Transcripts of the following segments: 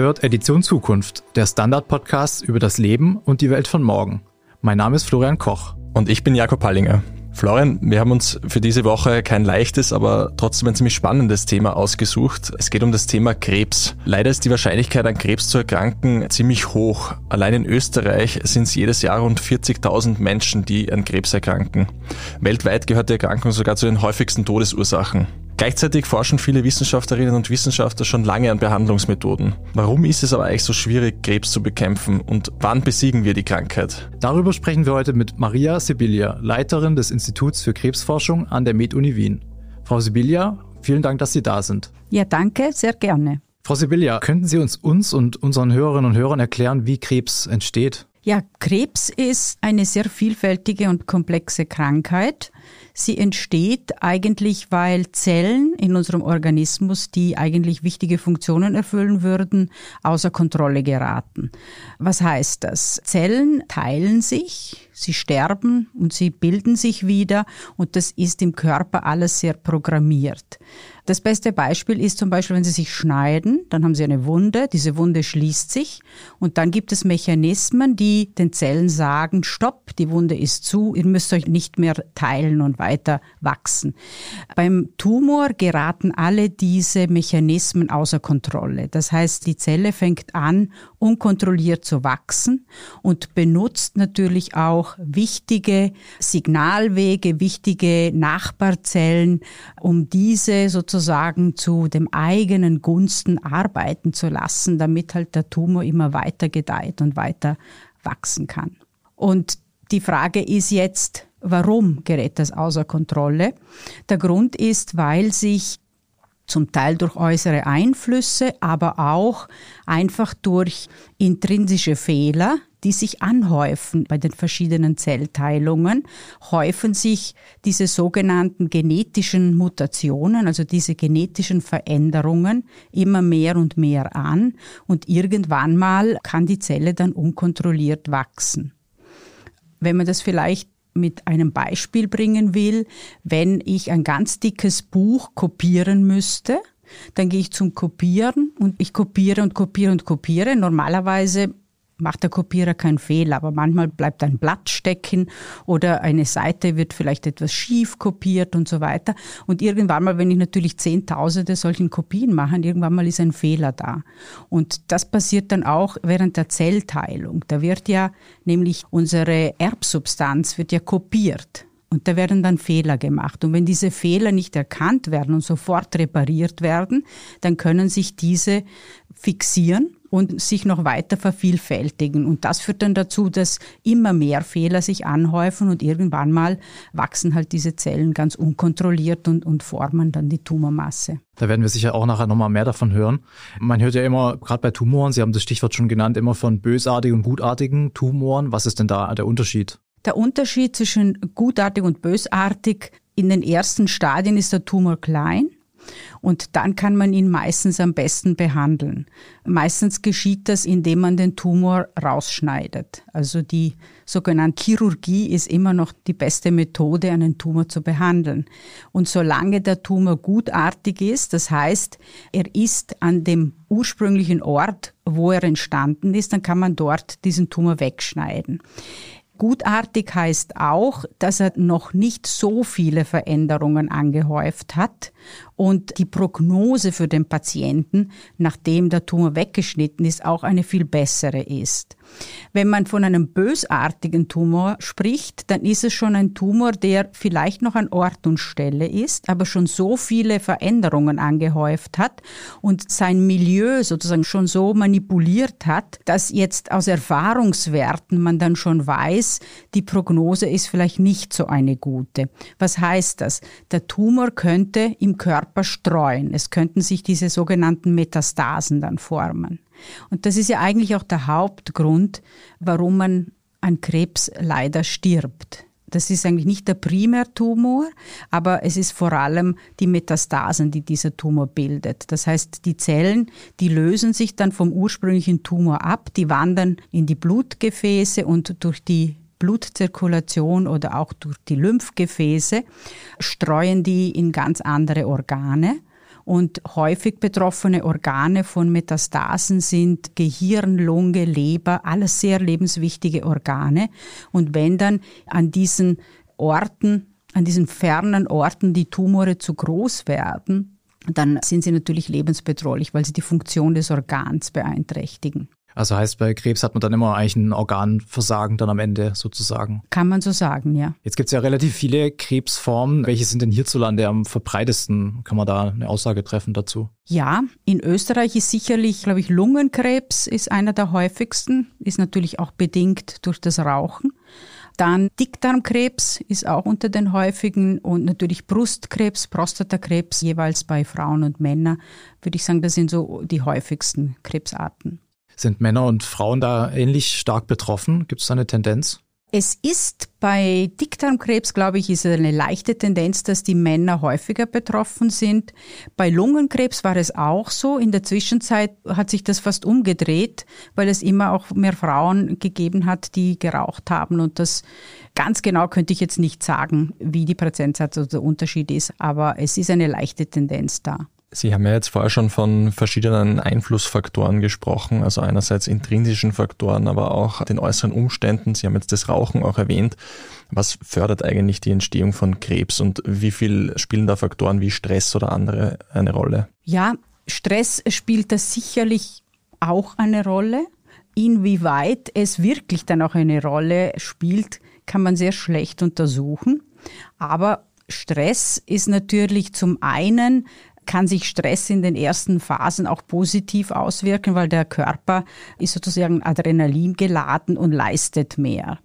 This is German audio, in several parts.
Hört Edition Zukunft, der Standard-Podcast über das Leben und die Welt von morgen. Mein Name ist Florian Koch. Und ich bin Jakob Pallinger. Florian, wir haben uns für diese Woche kein leichtes, aber trotzdem ein ziemlich spannendes Thema ausgesucht. Es geht um das Thema Krebs. Leider ist die Wahrscheinlichkeit, an Krebs zu erkranken, ziemlich hoch. Allein in Österreich sind es jedes Jahr rund 40.000 Menschen, die an Krebs erkranken. Weltweit gehört die Erkrankung sogar zu den häufigsten Todesursachen. Gleichzeitig forschen viele Wissenschaftlerinnen und Wissenschaftler schon lange an Behandlungsmethoden. Warum ist es aber eigentlich so schwierig, Krebs zu bekämpfen und wann besiegen wir die Krankheit? Darüber sprechen wir heute mit Maria Sibilia, Leiterin des Instituts für Krebsforschung an der Med-Uni Wien. Frau Sibilia, vielen Dank, dass Sie da sind. Ja, danke, sehr gerne. Frau Sibilia, könnten Sie uns uns und unseren Hörerinnen und Hörern erklären, wie Krebs entsteht? Ja, Krebs ist eine sehr vielfältige und komplexe Krankheit. Sie entsteht eigentlich, weil Zellen in unserem Organismus, die eigentlich wichtige Funktionen erfüllen würden, außer Kontrolle geraten. Was heißt das? Zellen teilen sich, sie sterben und sie bilden sich wieder und das ist im Körper alles sehr programmiert. Das beste Beispiel ist zum Beispiel, wenn Sie sich schneiden, dann haben Sie eine Wunde, diese Wunde schließt sich und dann gibt es Mechanismen, die den Zellen sagen, stopp, die Wunde ist zu, ihr müsst euch nicht mehr teilen und weiter wachsen. Beim Tumor geraten alle diese Mechanismen außer Kontrolle. Das heißt, die Zelle fängt an, unkontrolliert zu wachsen und benutzt natürlich auch wichtige Signalwege, wichtige Nachbarzellen, um diese sozusagen zu dem eigenen Gunsten arbeiten zu lassen, damit halt der Tumor immer weiter gedeiht und weiter wachsen kann. Und die Frage ist jetzt, warum gerät das außer Kontrolle? Der Grund ist, weil sich zum Teil durch äußere Einflüsse, aber auch einfach durch intrinsische Fehler, die sich anhäufen bei den verschiedenen Zellteilungen, häufen sich diese sogenannten genetischen Mutationen, also diese genetischen Veränderungen immer mehr und mehr an und irgendwann mal kann die Zelle dann unkontrolliert wachsen. Wenn man das vielleicht mit einem Beispiel bringen will, wenn ich ein ganz dickes Buch kopieren müsste, dann gehe ich zum Kopieren und ich kopiere und kopiere und kopiere. Normalerweise macht der Kopierer keinen Fehler, aber manchmal bleibt ein Blatt stecken oder eine Seite wird vielleicht etwas schief kopiert und so weiter. Und irgendwann mal, wenn ich natürlich Zehntausende solchen Kopien mache, irgendwann mal ist ein Fehler da. Und das passiert dann auch während der Zellteilung. Da wird ja nämlich unsere Erbsubstanz wird ja kopiert. Und da werden dann Fehler gemacht. Und wenn diese Fehler nicht erkannt werden und sofort repariert werden, dann können sich diese fixieren und sich noch weiter vervielfältigen. Und das führt dann dazu, dass immer mehr Fehler sich anhäufen und irgendwann mal wachsen halt diese Zellen ganz unkontrolliert und, und formen dann die Tumormasse. Da werden wir sicher auch nachher nochmal mehr davon hören. Man hört ja immer, gerade bei Tumoren, Sie haben das Stichwort schon genannt, immer von bösartigen und gutartigen Tumoren. Was ist denn da der Unterschied? Der Unterschied zwischen gutartig und bösartig in den ersten Stadien ist der Tumor klein und dann kann man ihn meistens am besten behandeln. Meistens geschieht das, indem man den Tumor rausschneidet. Also die sogenannte Chirurgie ist immer noch die beste Methode, einen Tumor zu behandeln. Und solange der Tumor gutartig ist, das heißt, er ist an dem ursprünglichen Ort, wo er entstanden ist, dann kann man dort diesen Tumor wegschneiden. Gutartig heißt auch, dass er noch nicht so viele Veränderungen angehäuft hat und die Prognose für den Patienten, nachdem der Tumor weggeschnitten ist, auch eine viel bessere ist. Wenn man von einem bösartigen Tumor spricht, dann ist es schon ein Tumor, der vielleicht noch an Ort und Stelle ist, aber schon so viele Veränderungen angehäuft hat und sein Milieu sozusagen schon so manipuliert hat, dass jetzt aus Erfahrungswerten man dann schon weiß, die Prognose ist vielleicht nicht so eine gute. Was heißt das? Der Tumor könnte im Körper Körper streuen. Es könnten sich diese sogenannten Metastasen dann formen. Und das ist ja eigentlich auch der Hauptgrund, warum man an Krebs leider stirbt. Das ist eigentlich nicht der Primärtumor, aber es ist vor allem die Metastasen, die dieser Tumor bildet. Das heißt, die Zellen, die lösen sich dann vom ursprünglichen Tumor ab, die wandern in die Blutgefäße und durch die Blutzirkulation oder auch durch die Lymphgefäße streuen die in ganz andere Organe. Und häufig betroffene Organe von Metastasen sind Gehirn, Lunge, Leber, alles sehr lebenswichtige Organe. Und wenn dann an diesen Orten, an diesen fernen Orten die Tumore zu groß werden, dann sind sie natürlich lebensbedrohlich, weil sie die Funktion des Organs beeinträchtigen. Also heißt, bei Krebs hat man dann immer eigentlich ein Organversagen dann am Ende sozusagen. Kann man so sagen, ja. Jetzt gibt es ja relativ viele Krebsformen. Welche sind denn hierzulande am verbreitesten? Kann man da eine Aussage treffen dazu? Ja, in Österreich ist sicherlich, glaube ich, Lungenkrebs ist einer der häufigsten, ist natürlich auch bedingt durch das Rauchen. Dann Dickdarmkrebs ist auch unter den häufigen und natürlich Brustkrebs, Prostatakrebs, jeweils bei Frauen und Männern, würde ich sagen, das sind so die häufigsten Krebsarten. Sind Männer und Frauen da ähnlich stark betroffen? Gibt es da eine Tendenz? Es ist bei Dickdarmkrebs, glaube ich, ist eine leichte Tendenz, dass die Männer häufiger betroffen sind. Bei Lungenkrebs war es auch so. In der Zwischenzeit hat sich das fast umgedreht, weil es immer auch mehr Frauen gegeben hat, die geraucht haben. Und das ganz genau könnte ich jetzt nicht sagen, wie die Prozentsatz oder der Unterschied ist, aber es ist eine leichte Tendenz da. Sie haben ja jetzt vorher schon von verschiedenen Einflussfaktoren gesprochen, also einerseits intrinsischen Faktoren, aber auch den äußeren Umständen. Sie haben jetzt das Rauchen auch erwähnt. Was fördert eigentlich die Entstehung von Krebs und wie viel spielen da Faktoren wie Stress oder andere eine Rolle? Ja, Stress spielt da sicherlich auch eine Rolle. Inwieweit es wirklich dann auch eine Rolle spielt, kann man sehr schlecht untersuchen. Aber Stress ist natürlich zum einen kann sich Stress in den ersten Phasen auch positiv auswirken, weil der Körper ist sozusagen Adrenalin geladen und leistet mehr.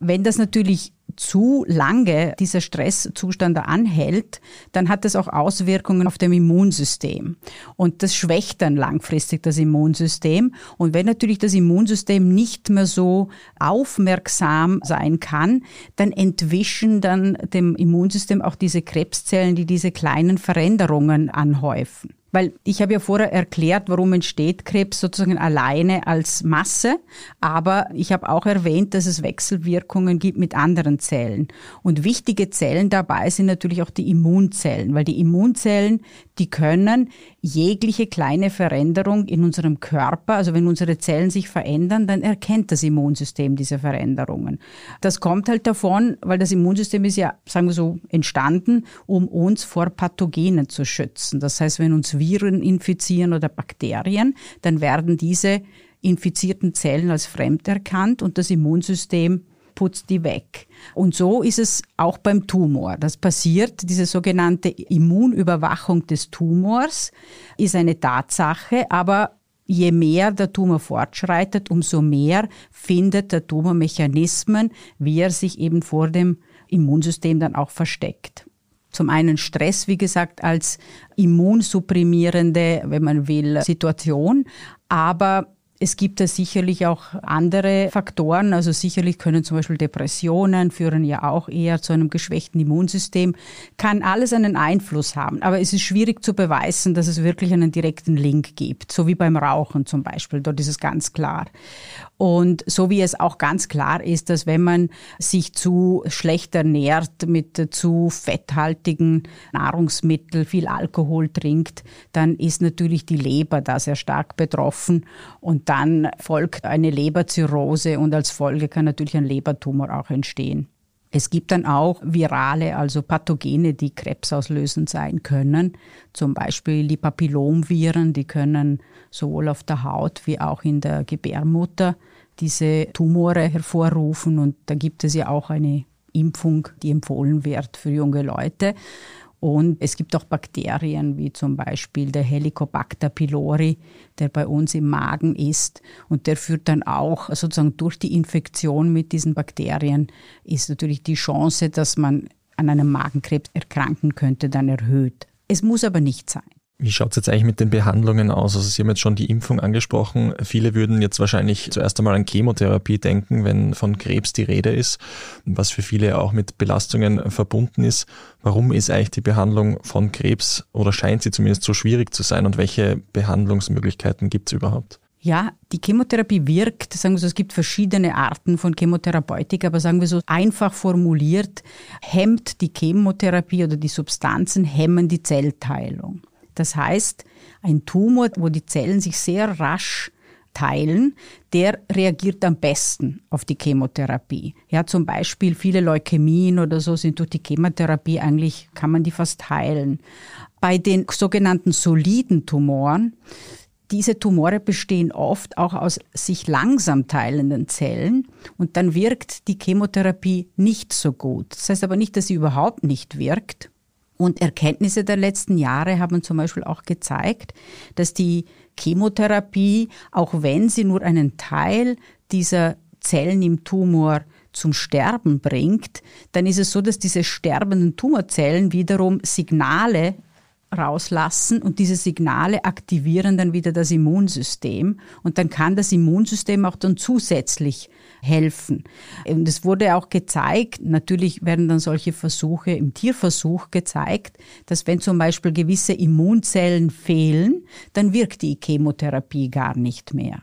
Wenn das natürlich zu lange dieser Stresszustand anhält, dann hat das auch Auswirkungen auf dem Immunsystem. Und das schwächt dann langfristig das Immunsystem. Und wenn natürlich das Immunsystem nicht mehr so aufmerksam sein kann, dann entwischen dann dem Immunsystem auch diese Krebszellen, die diese kleinen Veränderungen anhäufen. Weil ich habe ja vorher erklärt, warum entsteht Krebs sozusagen alleine als Masse, aber ich habe auch erwähnt, dass es Wechselwirkungen gibt mit anderen Zellen. Und wichtige Zellen dabei sind natürlich auch die Immunzellen, weil die Immunzellen, die können jegliche kleine Veränderung in unserem Körper, also wenn unsere Zellen sich verändern, dann erkennt das Immunsystem diese Veränderungen. Das kommt halt davon, weil das Immunsystem ist ja, sagen wir so, entstanden, um uns vor Pathogenen zu schützen. Das heißt, wenn uns Viren infizieren oder Bakterien, dann werden diese infizierten Zellen als fremd erkannt und das Immunsystem putzt die weg. Und so ist es auch beim Tumor. Das passiert, diese sogenannte Immunüberwachung des Tumors ist eine Tatsache, aber je mehr der Tumor fortschreitet, umso mehr findet der Tumor Mechanismen, wie er sich eben vor dem Immunsystem dann auch versteckt. Zum einen Stress, wie gesagt, als immunsupprimierende, wenn man will, Situation, aber es gibt da sicherlich auch andere Faktoren. Also sicherlich können zum Beispiel Depressionen führen ja auch eher zu einem geschwächten Immunsystem. Kann alles einen Einfluss haben. Aber es ist schwierig zu beweisen, dass es wirklich einen direkten Link gibt. So wie beim Rauchen zum Beispiel. Dort ist es ganz klar. Und so wie es auch ganz klar ist, dass wenn man sich zu schlecht ernährt mit zu fetthaltigen Nahrungsmitteln, viel Alkohol trinkt, dann ist natürlich die Leber da sehr stark betroffen. Und dann folgt eine Leberzirrhose und als Folge kann natürlich ein Lebertumor auch entstehen. Es gibt dann auch virale, also Pathogene, die krebsauslösend sein können. Zum Beispiel die Papillomviren, die können sowohl auf der Haut wie auch in der Gebärmutter diese Tumore hervorrufen. Und da gibt es ja auch eine Impfung, die empfohlen wird für junge Leute. Und es gibt auch Bakterien, wie zum Beispiel der Helicobacter pylori, der bei uns im Magen ist. Und der führt dann auch sozusagen durch die Infektion mit diesen Bakterien, ist natürlich die Chance, dass man an einem Magenkrebs erkranken könnte, dann erhöht. Es muss aber nicht sein. Wie schaut es jetzt eigentlich mit den Behandlungen aus? Also Sie haben jetzt schon die Impfung angesprochen. Viele würden jetzt wahrscheinlich zuerst einmal an Chemotherapie denken, wenn von Krebs die Rede ist, was für viele auch mit Belastungen verbunden ist. Warum ist eigentlich die Behandlung von Krebs oder scheint sie zumindest so schwierig zu sein und welche Behandlungsmöglichkeiten gibt es überhaupt? Ja, die Chemotherapie wirkt, sagen wir so, es gibt verschiedene Arten von Chemotherapeutik, aber sagen wir so einfach formuliert, hemmt die Chemotherapie oder die Substanzen hemmen die Zellteilung. Das heißt, ein Tumor, wo die Zellen sich sehr rasch teilen, der reagiert am besten auf die Chemotherapie. Ja, zum Beispiel viele Leukämien oder so sind durch die Chemotherapie eigentlich, kann man die fast heilen. Bei den sogenannten soliden Tumoren, diese Tumore bestehen oft auch aus sich langsam teilenden Zellen und dann wirkt die Chemotherapie nicht so gut. Das heißt aber nicht, dass sie überhaupt nicht wirkt. Und Erkenntnisse der letzten Jahre haben zum Beispiel auch gezeigt, dass die Chemotherapie, auch wenn sie nur einen Teil dieser Zellen im Tumor zum Sterben bringt, dann ist es so, dass diese sterbenden Tumorzellen wiederum Signale rauslassen und diese Signale aktivieren dann wieder das Immunsystem und dann kann das Immunsystem auch dann zusätzlich helfen. Und es wurde auch gezeigt, natürlich werden dann solche Versuche im Tierversuch gezeigt, dass wenn zum Beispiel gewisse Immunzellen fehlen, dann wirkt die Chemotherapie gar nicht mehr.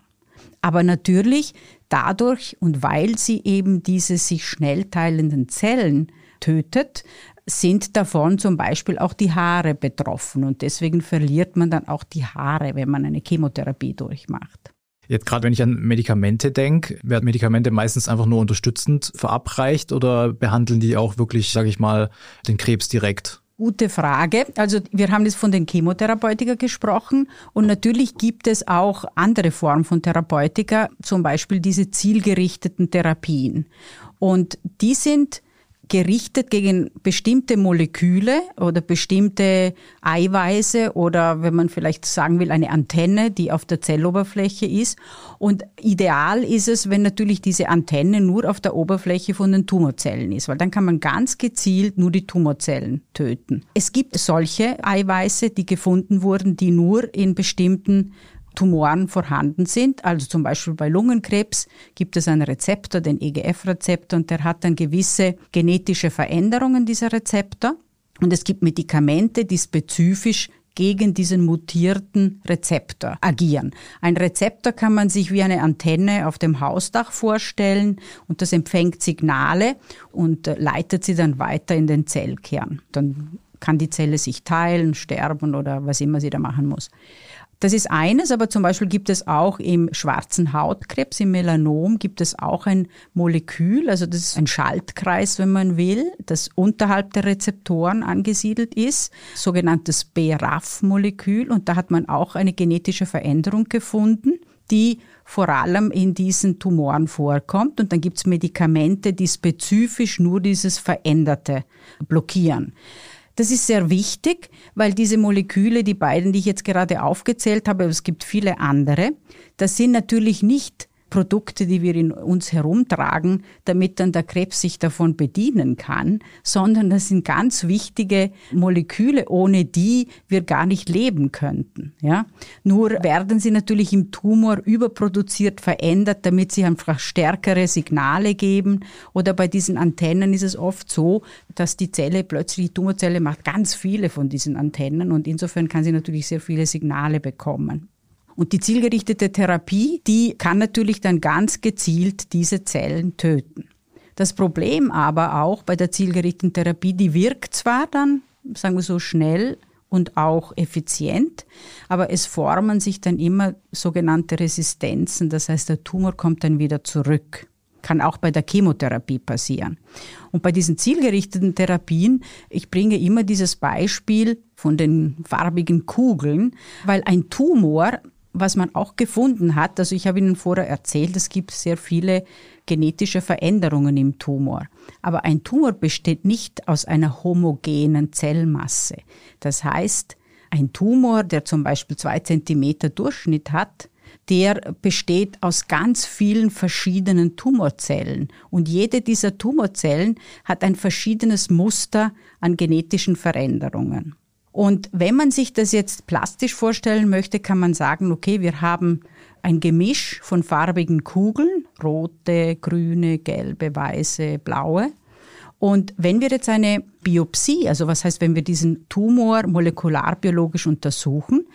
Aber natürlich dadurch und weil sie eben diese sich schnell teilenden Zellen tötet, sind davon zum Beispiel auch die Haare betroffen. Und deswegen verliert man dann auch die Haare, wenn man eine Chemotherapie durchmacht. Jetzt gerade wenn ich an Medikamente denke, werden Medikamente meistens einfach nur unterstützend verabreicht oder behandeln die auch wirklich, sage ich mal, den Krebs direkt? Gute Frage. Also wir haben jetzt von den Chemotherapeutika gesprochen und natürlich gibt es auch andere Formen von Therapeutika, zum Beispiel diese zielgerichteten Therapien. Und die sind gerichtet gegen bestimmte Moleküle oder bestimmte Eiweiße oder wenn man vielleicht sagen will, eine Antenne, die auf der Zelloberfläche ist. Und ideal ist es, wenn natürlich diese Antenne nur auf der Oberfläche von den Tumorzellen ist, weil dann kann man ganz gezielt nur die Tumorzellen töten. Es gibt solche Eiweiße, die gefunden wurden, die nur in bestimmten Tumoren vorhanden sind. Also zum Beispiel bei Lungenkrebs gibt es einen Rezeptor, den EGF-Rezeptor, und der hat dann gewisse genetische Veränderungen dieser Rezeptor. Und es gibt Medikamente, die spezifisch gegen diesen mutierten Rezeptor agieren. Ein Rezeptor kann man sich wie eine Antenne auf dem Hausdach vorstellen und das empfängt Signale und leitet sie dann weiter in den Zellkern. Dann kann die Zelle sich teilen, sterben oder was immer sie da machen muss. Das ist eines, aber zum Beispiel gibt es auch im schwarzen Hautkrebs, im Melanom, gibt es auch ein Molekül, also das ist ein Schaltkreis, wenn man will, das unterhalb der Rezeptoren angesiedelt ist, sogenanntes BRAF-Molekül. Und da hat man auch eine genetische Veränderung gefunden, die vor allem in diesen Tumoren vorkommt. Und dann gibt es Medikamente, die spezifisch nur dieses Veränderte blockieren. Das ist sehr wichtig, weil diese Moleküle, die beiden, die ich jetzt gerade aufgezählt habe, es gibt viele andere, das sind natürlich nicht Produkte, die wir in uns herumtragen, damit dann der Krebs sich davon bedienen kann, sondern das sind ganz wichtige Moleküle, ohne die wir gar nicht leben könnten. Ja? Nur werden sie natürlich im Tumor überproduziert, verändert, damit sie einfach stärkere Signale geben. Oder bei diesen Antennen ist es oft so, dass die Zelle plötzlich, die Tumorzelle macht ganz viele von diesen Antennen und insofern kann sie natürlich sehr viele Signale bekommen. Und die zielgerichtete Therapie, die kann natürlich dann ganz gezielt diese Zellen töten. Das Problem aber auch bei der zielgerichteten Therapie, die wirkt zwar dann, sagen wir so, schnell und auch effizient, aber es formen sich dann immer sogenannte Resistenzen. Das heißt, der Tumor kommt dann wieder zurück. Kann auch bei der Chemotherapie passieren. Und bei diesen zielgerichteten Therapien, ich bringe immer dieses Beispiel von den farbigen Kugeln, weil ein Tumor was man auch gefunden hat, also ich habe Ihnen vorher erzählt, es gibt sehr viele genetische Veränderungen im Tumor. Aber ein Tumor besteht nicht aus einer homogenen Zellmasse. Das heißt, ein Tumor, der zum Beispiel zwei Zentimeter Durchschnitt hat, der besteht aus ganz vielen verschiedenen Tumorzellen. Und jede dieser Tumorzellen hat ein verschiedenes Muster an genetischen Veränderungen. Und wenn man sich das jetzt plastisch vorstellen möchte, kann man sagen, okay, wir haben ein Gemisch von farbigen Kugeln, rote, grüne, gelbe, weiße, blaue. Und wenn wir jetzt eine Biopsie, also was heißt, wenn wir diesen Tumor molekularbiologisch untersuchen,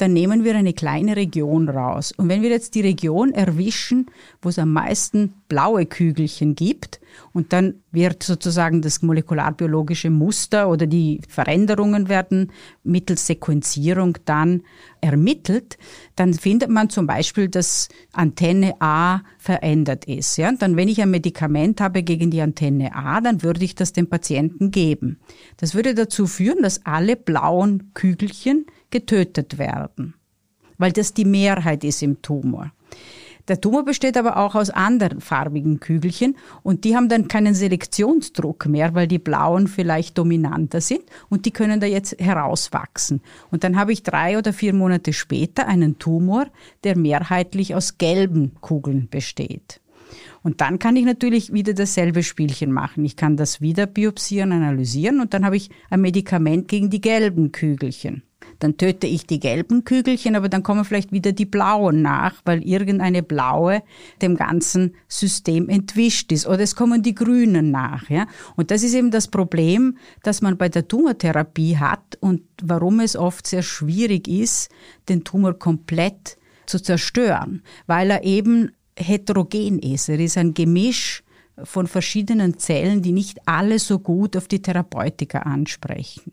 dann nehmen wir eine kleine Region raus. Und wenn wir jetzt die Region erwischen, wo es am meisten blaue Kügelchen gibt, und dann wird sozusagen das molekularbiologische Muster oder die Veränderungen werden mittels Sequenzierung dann ermittelt, dann findet man zum Beispiel, dass Antenne A verändert ist. Ja? Und dann, wenn ich ein Medikament habe gegen die Antenne A, dann würde ich das dem Patienten geben. Das würde dazu führen, dass alle blauen Kügelchen getötet werden, weil das die Mehrheit ist im Tumor. Der Tumor besteht aber auch aus anderen farbigen Kügelchen und die haben dann keinen Selektionsdruck mehr, weil die blauen vielleicht dominanter sind und die können da jetzt herauswachsen. Und dann habe ich drei oder vier Monate später einen Tumor, der mehrheitlich aus gelben Kugeln besteht. Und dann kann ich natürlich wieder dasselbe Spielchen machen. Ich kann das wieder biopsieren, analysieren und dann habe ich ein Medikament gegen die gelben Kügelchen. Dann töte ich die gelben Kügelchen, aber dann kommen vielleicht wieder die blauen nach, weil irgendeine blaue dem ganzen System entwischt ist. Oder es kommen die grünen nach. Ja? Und das ist eben das Problem, das man bei der Tumortherapie hat und warum es oft sehr schwierig ist, den Tumor komplett zu zerstören, weil er eben heterogen ist. Er ist ein Gemisch von verschiedenen Zellen, die nicht alle so gut auf die Therapeutika ansprechen.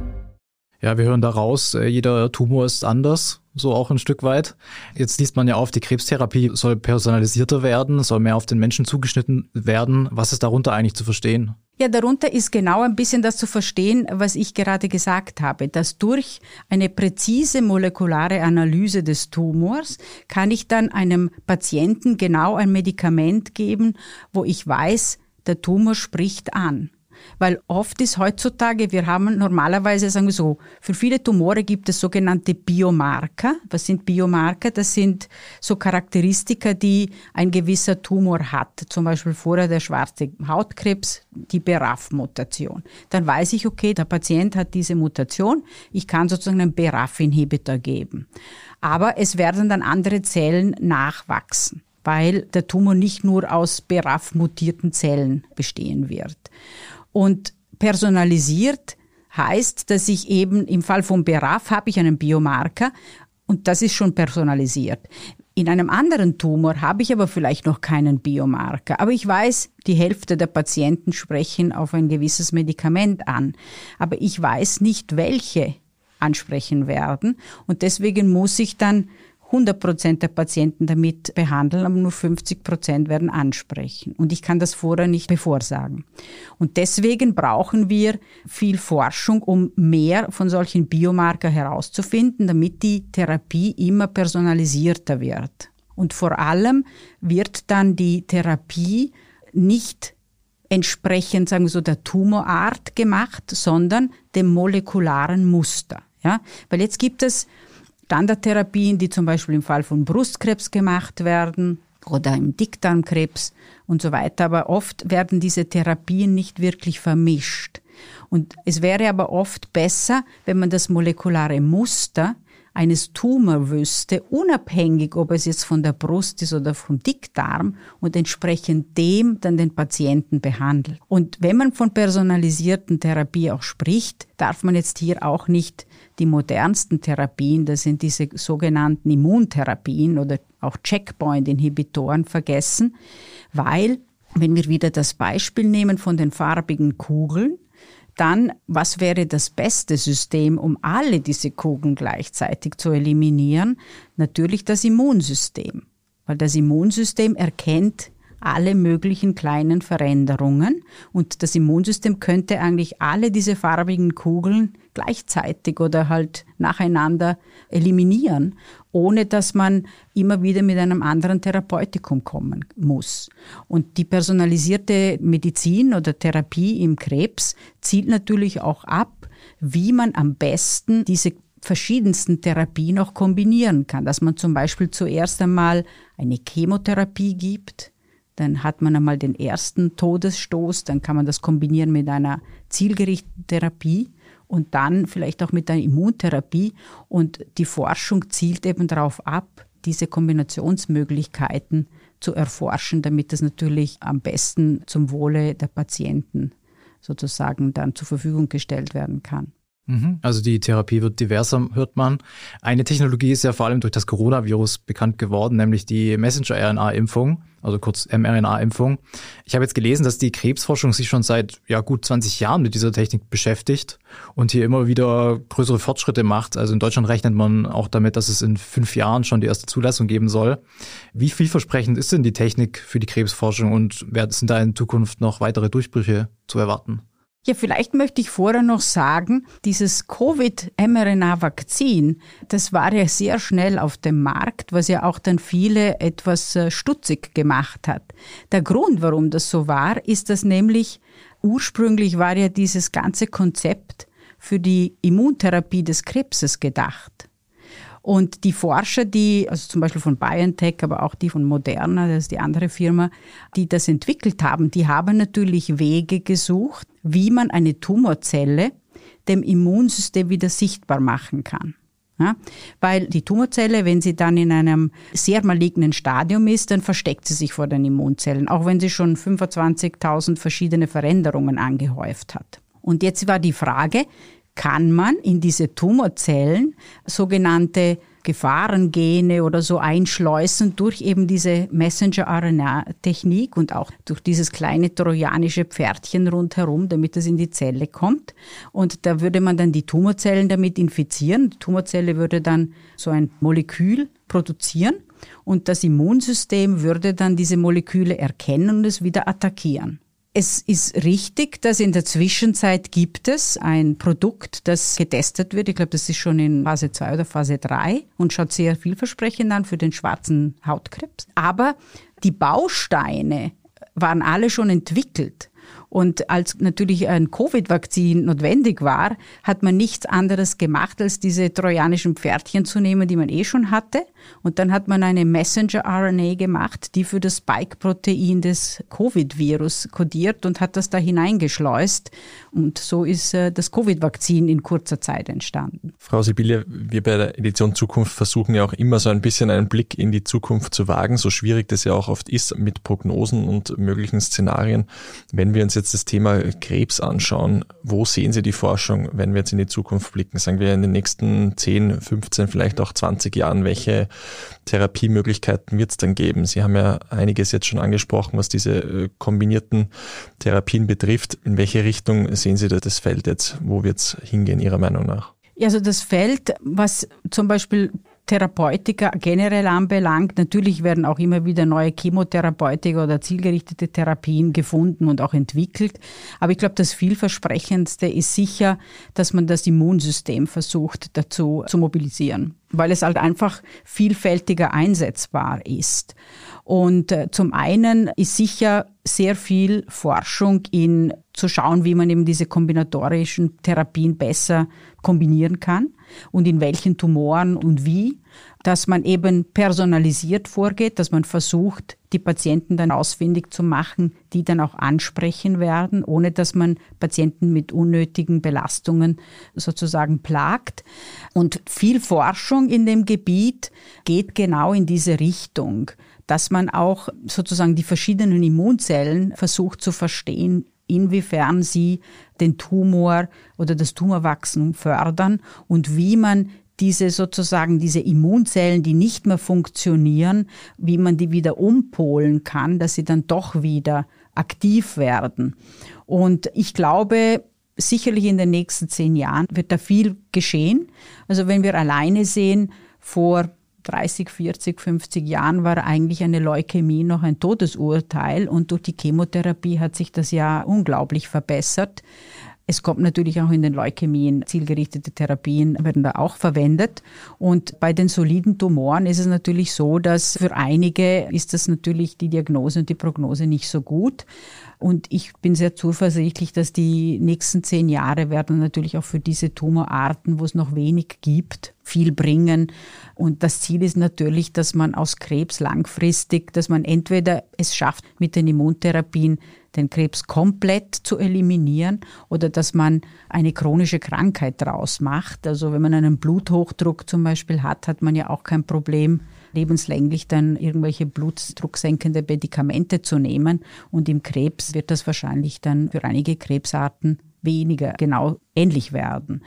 Ja, wir hören daraus, äh, jeder Tumor ist anders, so auch ein Stück weit. Jetzt liest man ja auf, die Krebstherapie soll personalisierter werden, soll mehr auf den Menschen zugeschnitten werden. Was ist darunter eigentlich zu verstehen? Ja, darunter ist genau ein bisschen das zu verstehen, was ich gerade gesagt habe, dass durch eine präzise molekulare Analyse des Tumors kann ich dann einem Patienten genau ein Medikament geben, wo ich weiß, der Tumor spricht an. Weil oft ist heutzutage, wir haben normalerweise, sagen wir so, für viele Tumore gibt es sogenannte Biomarker. Was sind Biomarker? Das sind so Charakteristika, die ein gewisser Tumor hat. Zum Beispiel vorher der schwarze Hautkrebs, die BRAF-Mutation. Dann weiß ich, okay, der Patient hat diese Mutation. Ich kann sozusagen einen BRAF-Inhibitor geben. Aber es werden dann andere Zellen nachwachsen weil der Tumor nicht nur aus BRAF-mutierten Zellen bestehen wird. Und personalisiert heißt, dass ich eben im Fall von BRAF habe ich einen Biomarker und das ist schon personalisiert. In einem anderen Tumor habe ich aber vielleicht noch keinen Biomarker, aber ich weiß, die Hälfte der Patienten sprechen auf ein gewisses Medikament an, aber ich weiß nicht, welche ansprechen werden. Und deswegen muss ich dann 100 Prozent der Patienten damit behandeln, aber nur 50 Prozent werden ansprechen. Und ich kann das vorher nicht bevorsagen. Und deswegen brauchen wir viel Forschung, um mehr von solchen Biomarker herauszufinden, damit die Therapie immer personalisierter wird. Und vor allem wird dann die Therapie nicht entsprechend, sagen wir so, der Tumorart gemacht, sondern dem molekularen Muster. Ja, weil jetzt gibt es Standardtherapien, die zum Beispiel im Fall von Brustkrebs gemacht werden oder im Dickdarmkrebs und so weiter. Aber oft werden diese Therapien nicht wirklich vermischt. Und es wäre aber oft besser, wenn man das molekulare Muster eines Tumor wüsste, unabhängig, ob es jetzt von der Brust ist oder vom Dickdarm und entsprechend dem dann den Patienten behandelt. Und wenn man von personalisierten Therapie auch spricht, darf man jetzt hier auch nicht die modernsten Therapien, das sind diese sogenannten Immuntherapien oder auch Checkpoint-Inhibitoren vergessen, weil, wenn wir wieder das Beispiel nehmen von den farbigen Kugeln, dann, was wäre das beste System, um alle diese Kugeln gleichzeitig zu eliminieren? Natürlich das Immunsystem, weil das Immunsystem erkennt alle möglichen kleinen Veränderungen und das Immunsystem könnte eigentlich alle diese farbigen Kugeln gleichzeitig oder halt nacheinander eliminieren, ohne dass man immer wieder mit einem anderen Therapeutikum kommen muss. Und die personalisierte Medizin oder Therapie im Krebs zielt natürlich auch ab, wie man am besten diese verschiedensten Therapien auch kombinieren kann, dass man zum Beispiel zuerst einmal eine Chemotherapie gibt, Dann hat man einmal den ersten Todesstoß, dann kann man das kombinieren mit einer zielgerichteten Therapie und dann vielleicht auch mit einer Immuntherapie. Und die Forschung zielt eben darauf ab, diese Kombinationsmöglichkeiten zu erforschen, damit das natürlich am besten zum Wohle der Patienten sozusagen dann zur Verfügung gestellt werden kann. Mhm. Also die Therapie wird diverser, hört man. Eine Technologie ist ja vor allem durch das Coronavirus bekannt geworden, nämlich die Messenger-RNA-Impfung, also kurz mRNA-Impfung. Ich habe jetzt gelesen, dass die Krebsforschung sich schon seit ja, gut 20 Jahren mit dieser Technik beschäftigt und hier immer wieder größere Fortschritte macht. Also in Deutschland rechnet man auch damit, dass es in fünf Jahren schon die erste Zulassung geben soll. Wie vielversprechend ist denn die Technik für die Krebsforschung und sind da in Zukunft noch weitere Durchbrüche zu erwarten? Ja, vielleicht möchte ich vorher noch sagen, dieses Covid-mRNA-Vakzin, das war ja sehr schnell auf dem Markt, was ja auch dann viele etwas äh, stutzig gemacht hat. Der Grund, warum das so war, ist, dass nämlich ursprünglich war ja dieses ganze Konzept für die Immuntherapie des Krebses gedacht. Und die Forscher, die, also zum Beispiel von BioNTech, aber auch die von Moderna, das ist die andere Firma, die das entwickelt haben, die haben natürlich Wege gesucht, wie man eine Tumorzelle dem Immunsystem wieder sichtbar machen kann. Ja, weil die Tumorzelle, wenn sie dann in einem sehr malignen Stadium ist, dann versteckt sie sich vor den Immunzellen, auch wenn sie schon 25.000 verschiedene Veränderungen angehäuft hat. Und jetzt war die Frage, kann man in diese Tumorzellen sogenannte Gefahrengene oder so einschleusen durch eben diese Messenger-RNA-Technik und auch durch dieses kleine trojanische Pferdchen rundherum, damit es in die Zelle kommt. Und da würde man dann die Tumorzellen damit infizieren. Die Tumorzelle würde dann so ein Molekül produzieren und das Immunsystem würde dann diese Moleküle erkennen und es wieder attackieren. Es ist richtig, dass in der Zwischenzeit gibt es ein Produkt, das getestet wird. Ich glaube, das ist schon in Phase 2 oder Phase 3 und schaut sehr vielversprechend an für den schwarzen Hautkrebs. Aber die Bausteine waren alle schon entwickelt. Und als natürlich ein Covid-Vakzin notwendig war, hat man nichts anderes gemacht, als diese trojanischen Pferdchen zu nehmen, die man eh schon hatte. Und dann hat man eine Messenger-RNA gemacht, die für das Spike-Protein des Covid-Virus kodiert und hat das da hineingeschleust. Und so ist äh, das Covid-Vakzin in kurzer Zeit entstanden. Frau Sibylle, wir bei der Edition Zukunft versuchen ja auch immer so ein bisschen einen Blick in die Zukunft zu wagen, so schwierig das ja auch oft ist mit Prognosen und möglichen Szenarien. Wenn wir uns jetzt das Thema Krebs anschauen, wo sehen Sie die Forschung, wenn wir jetzt in die Zukunft blicken? Sagen wir in den nächsten 10, 15, vielleicht auch 20 Jahren, welche Therapiemöglichkeiten wird es dann geben? Sie haben ja einiges jetzt schon angesprochen, was diese äh, kombinierten Therapien betrifft. In welche Richtung sehen Sie das Feld jetzt? Wo wird es hingehen, Ihrer Meinung nach? Also das Feld, was zum Beispiel Therapeutika generell anbelangt. Natürlich werden auch immer wieder neue Chemotherapeutika oder zielgerichtete Therapien gefunden und auch entwickelt. Aber ich glaube, das vielversprechendste ist sicher, dass man das Immunsystem versucht dazu zu mobilisieren, weil es halt einfach vielfältiger einsetzbar ist. Und äh, zum einen ist sicher sehr viel Forschung in zu schauen, wie man eben diese kombinatorischen Therapien besser kombinieren kann und in welchen Tumoren und wie, dass man eben personalisiert vorgeht, dass man versucht, die Patienten dann ausfindig zu machen, die dann auch ansprechen werden, ohne dass man Patienten mit unnötigen Belastungen sozusagen plagt. Und viel Forschung in dem Gebiet geht genau in diese Richtung, dass man auch sozusagen die verschiedenen Immunzellen versucht zu verstehen, inwiefern sie den Tumor oder das Tumorwachstum fördern und wie man diese sozusagen diese Immunzellen, die nicht mehr funktionieren, wie man die wieder umpolen kann, dass sie dann doch wieder aktiv werden. Und ich glaube, sicherlich in den nächsten zehn Jahren wird da viel geschehen. Also wenn wir alleine sehen, vor 30, 40, 50 Jahren war eigentlich eine Leukämie noch ein Todesurteil und durch die Chemotherapie hat sich das ja unglaublich verbessert. Es kommt natürlich auch in den Leukämien, zielgerichtete Therapien werden da auch verwendet. Und bei den soliden Tumoren ist es natürlich so, dass für einige ist das natürlich die Diagnose und die Prognose nicht so gut. Und ich bin sehr zuversichtlich, dass die nächsten zehn Jahre werden natürlich auch für diese Tumorarten, wo es noch wenig gibt, viel bringen. Und das Ziel ist natürlich, dass man aus Krebs langfristig, dass man entweder es schafft, mit den Immuntherapien den Krebs komplett zu eliminieren oder dass man eine chronische Krankheit draus macht. Also wenn man einen Bluthochdruck zum Beispiel hat, hat man ja auch kein Problem, lebenslänglich dann irgendwelche blutdrucksenkende Medikamente zu nehmen. Und im Krebs wird das wahrscheinlich dann für einige Krebsarten weniger genau ähnlich werden.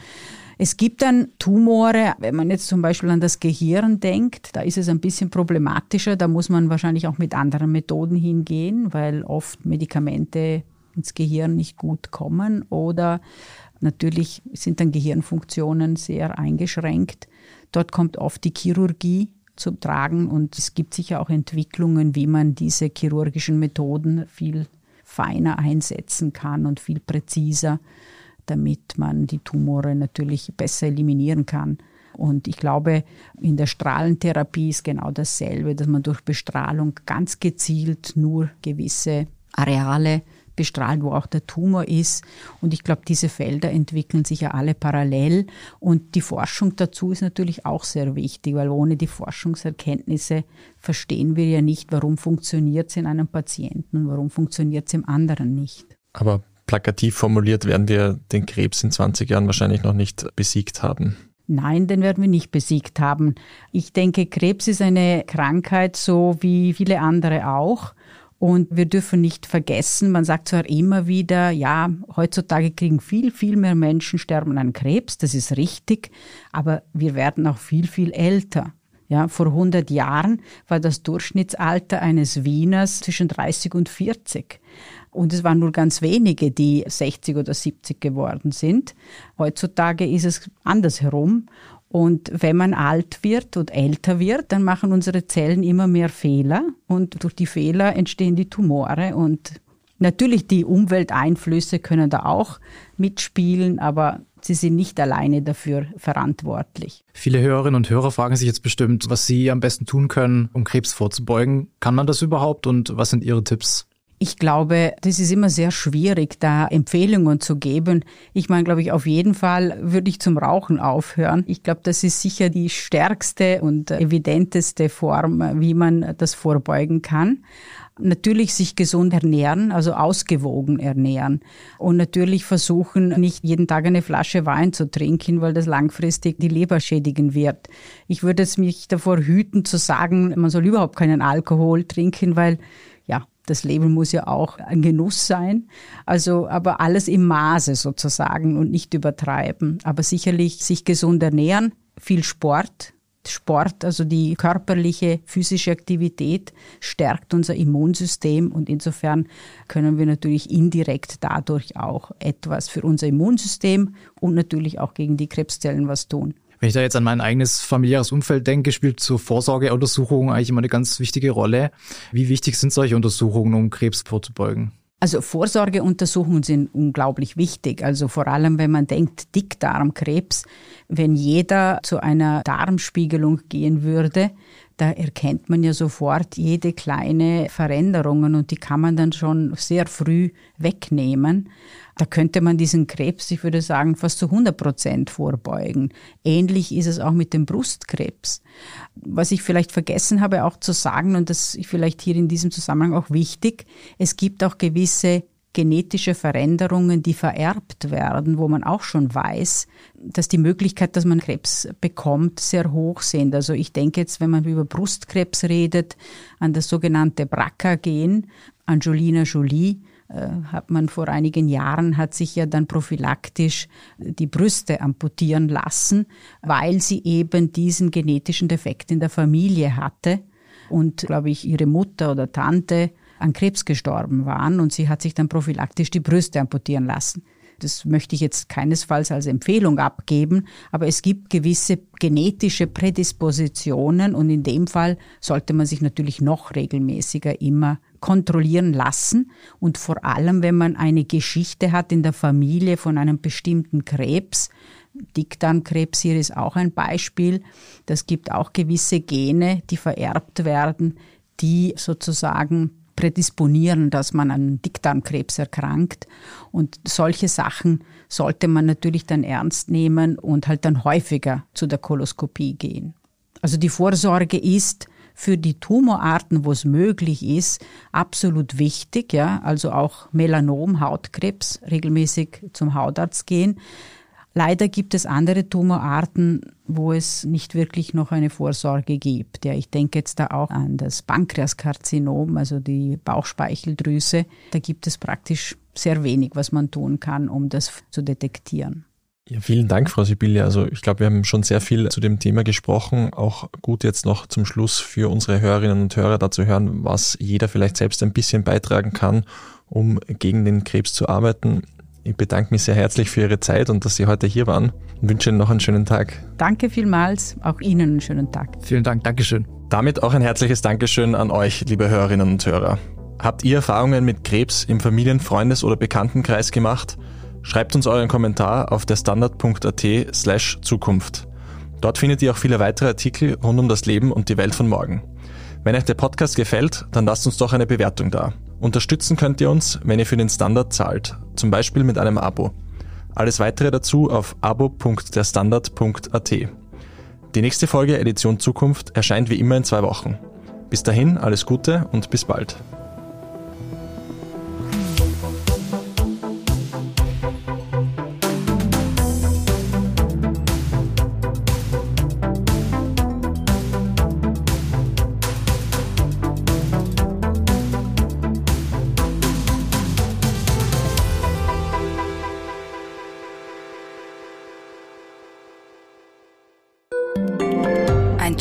Es gibt dann Tumore, wenn man jetzt zum Beispiel an das Gehirn denkt, da ist es ein bisschen problematischer. Da muss man wahrscheinlich auch mit anderen Methoden hingehen, weil oft Medikamente ins Gehirn nicht gut kommen oder natürlich sind dann Gehirnfunktionen sehr eingeschränkt. Dort kommt oft die Chirurgie zu tragen. Und es gibt sicher auch Entwicklungen, wie man diese chirurgischen Methoden viel feiner einsetzen kann und viel präziser, damit man die Tumore natürlich besser eliminieren kann. Und ich glaube, in der Strahlentherapie ist genau dasselbe, dass man durch Bestrahlung ganz gezielt nur gewisse Areale bestrahlt, wo auch der Tumor ist. Und ich glaube, diese Felder entwickeln sich ja alle parallel. Und die Forschung dazu ist natürlich auch sehr wichtig, weil ohne die Forschungserkenntnisse verstehen wir ja nicht, warum funktioniert es in einem Patienten und warum funktioniert es im anderen nicht. Aber plakativ formuliert werden wir den Krebs in 20 Jahren wahrscheinlich noch nicht besiegt haben. Nein, den werden wir nicht besiegt haben. Ich denke, Krebs ist eine Krankheit, so wie viele andere auch. Und wir dürfen nicht vergessen, man sagt zwar immer wieder, ja, heutzutage kriegen viel, viel mehr Menschen sterben an Krebs, das ist richtig, aber wir werden auch viel, viel älter. Ja, vor 100 Jahren war das Durchschnittsalter eines Wieners zwischen 30 und 40. Und es waren nur ganz wenige, die 60 oder 70 geworden sind. Heutzutage ist es andersherum. Und wenn man alt wird und älter wird, dann machen unsere Zellen immer mehr Fehler und durch die Fehler entstehen die Tumore und natürlich die Umwelteinflüsse können da auch mitspielen, aber sie sind nicht alleine dafür verantwortlich. Viele Hörerinnen und Hörer fragen sich jetzt bestimmt, was sie am besten tun können, um Krebs vorzubeugen. Kann man das überhaupt und was sind Ihre Tipps? Ich glaube, das ist immer sehr schwierig, da Empfehlungen zu geben. Ich meine, glaube ich, auf jeden Fall würde ich zum Rauchen aufhören. Ich glaube, das ist sicher die stärkste und evidenteste Form, wie man das vorbeugen kann. Natürlich sich gesund ernähren, also ausgewogen ernähren. Und natürlich versuchen, nicht jeden Tag eine Flasche Wein zu trinken, weil das langfristig die Leber schädigen wird. Ich würde es mich davor hüten zu sagen, man soll überhaupt keinen Alkohol trinken, weil das Leben muss ja auch ein Genuss sein. Also, aber alles im Maße sozusagen und nicht übertreiben. Aber sicherlich sich gesund ernähren, viel Sport. Sport, also die körperliche, physische Aktivität stärkt unser Immunsystem und insofern können wir natürlich indirekt dadurch auch etwas für unser Immunsystem und natürlich auch gegen die Krebszellen was tun. Wenn ich da jetzt an mein eigenes familiäres Umfeld denke, spielt so Vorsorgeuntersuchungen eigentlich immer eine ganz wichtige Rolle. Wie wichtig sind solche Untersuchungen, um Krebs vorzubeugen? Also Vorsorgeuntersuchungen sind unglaublich wichtig. Also vor allem, wenn man denkt, Dickdarmkrebs, wenn jeder zu einer Darmspiegelung gehen würde, da erkennt man ja sofort jede kleine Veränderungen und die kann man dann schon sehr früh wegnehmen. Da könnte man diesen Krebs, ich würde sagen, fast zu 100 Prozent vorbeugen. Ähnlich ist es auch mit dem Brustkrebs. Was ich vielleicht vergessen habe auch zu sagen, und das ist vielleicht hier in diesem Zusammenhang auch wichtig, es gibt auch gewisse genetische Veränderungen, die vererbt werden, wo man auch schon weiß, dass die Möglichkeit, dass man Krebs bekommt, sehr hoch sind. Also ich denke jetzt, wenn man über Brustkrebs redet, an das sogenannte BRCA-Gen, Angelina Jolie, äh, hat man vor einigen Jahren, hat sich ja dann prophylaktisch die Brüste amputieren lassen, weil sie eben diesen genetischen Defekt in der Familie hatte und, glaube ich, ihre Mutter oder Tante an Krebs gestorben waren und sie hat sich dann prophylaktisch die Brüste amputieren lassen. Das möchte ich jetzt keinesfalls als Empfehlung abgeben, aber es gibt gewisse genetische Prädispositionen und in dem Fall sollte man sich natürlich noch regelmäßiger immer kontrollieren lassen und vor allem, wenn man eine Geschichte hat in der Familie von einem bestimmten Krebs, Dickdarmkrebs hier ist auch ein Beispiel, das gibt auch gewisse Gene, die vererbt werden, die sozusagen prädisponieren, dass man an Dickdarmkrebs erkrankt. Und solche Sachen sollte man natürlich dann ernst nehmen und halt dann häufiger zu der Koloskopie gehen. Also die Vorsorge ist für die Tumorarten, wo es möglich ist, absolut wichtig, ja, also auch Melanom, Hautkrebs, regelmäßig zum Hautarzt gehen. Leider gibt es andere Tumorarten, wo es nicht wirklich noch eine Vorsorge gibt. Ja, ich denke jetzt da auch an das Pankreaskarzinom, also die Bauchspeicheldrüse. Da gibt es praktisch sehr wenig, was man tun kann, um das zu detektieren. Ja, vielen Dank, Frau Sibylle. Also ich glaube, wir haben schon sehr viel zu dem Thema gesprochen. Auch gut jetzt noch zum Schluss für unsere Hörerinnen und Hörer dazu hören, was jeder vielleicht selbst ein bisschen beitragen kann, um gegen den Krebs zu arbeiten. Ich bedanke mich sehr herzlich für Ihre Zeit und dass Sie heute hier waren und wünsche Ihnen noch einen schönen Tag. Danke vielmals, auch Ihnen einen schönen Tag. Vielen Dank, Dankeschön. Damit auch ein herzliches Dankeschön an euch, liebe Hörerinnen und Hörer. Habt ihr Erfahrungen mit Krebs im Familien-, Freundes- oder Bekanntenkreis gemacht? Schreibt uns euren Kommentar auf der standard.at slash Zukunft. Dort findet ihr auch viele weitere Artikel rund um das Leben und die Welt von morgen. Wenn euch der Podcast gefällt, dann lasst uns doch eine Bewertung da. Unterstützen könnt ihr uns, wenn ihr für den Standard zahlt, zum Beispiel mit einem Abo. Alles weitere dazu auf abo.derstandard.at. Die nächste Folge Edition Zukunft erscheint wie immer in zwei Wochen. Bis dahin alles Gute und bis bald.